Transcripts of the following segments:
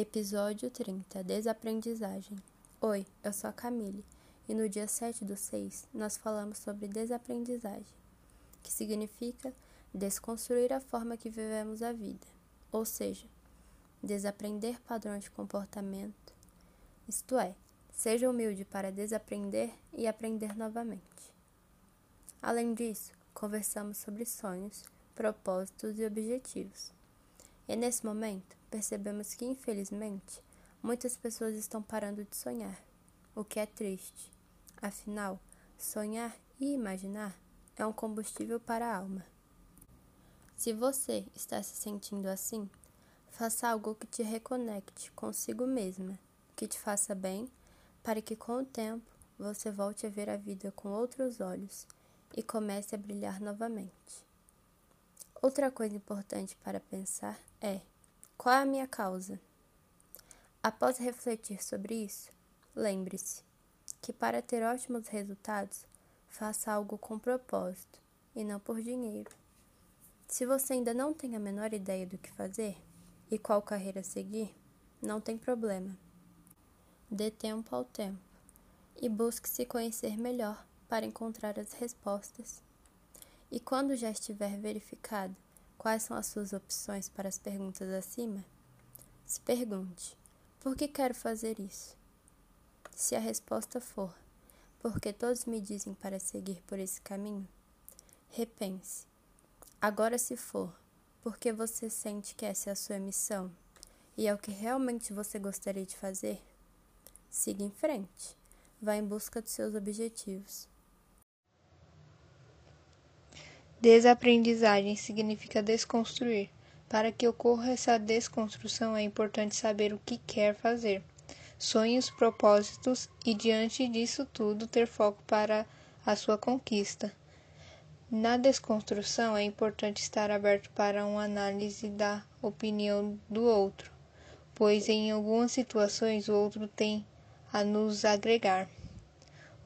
Episódio 30 Desaprendizagem. Oi, eu sou a Camille e no dia 7 do 6 nós falamos sobre desaprendizagem, que significa desconstruir a forma que vivemos a vida, ou seja, desaprender padrões de comportamento, isto é, seja humilde para desaprender e aprender novamente. Além disso, conversamos sobre sonhos, propósitos e objetivos. E nesse momento, percebemos que, infelizmente, muitas pessoas estão parando de sonhar, o que é triste. Afinal, sonhar e imaginar é um combustível para a alma. Se você está se sentindo assim, faça algo que te reconecte consigo mesma, que te faça bem, para que com o tempo você volte a ver a vida com outros olhos e comece a brilhar novamente. Outra coisa importante para pensar é qual é a minha causa? Após refletir sobre isso, lembre-se que para ter ótimos resultados, faça algo com propósito e não por dinheiro. Se você ainda não tem a menor ideia do que fazer e qual carreira seguir, não tem problema. Dê tempo ao tempo e busque se conhecer melhor para encontrar as respostas. E quando já estiver verificado Quais são as suas opções para as perguntas acima? Se pergunte: por que quero fazer isso? Se a resposta for: porque todos me dizem para seguir por esse caminho, repense. Agora, se for: porque você sente que essa é a sua missão e é o que realmente você gostaria de fazer, siga em frente. Vá em busca dos seus objetivos. Desaprendizagem significa desconstruir. Para que ocorra essa desconstrução, é importante saber o que quer fazer, sonhos, propósitos e, diante disso tudo, ter foco para a sua conquista. Na desconstrução, é importante estar aberto para uma análise da opinião do outro, pois em algumas situações o outro tem a nos agregar.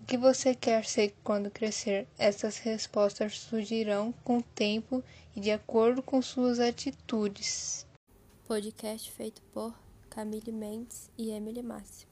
O que você quer ser quando crescer? Essas respostas surgirão com o tempo e de acordo com suas atitudes. Podcast feito por Camille Mendes e Emily Márcio.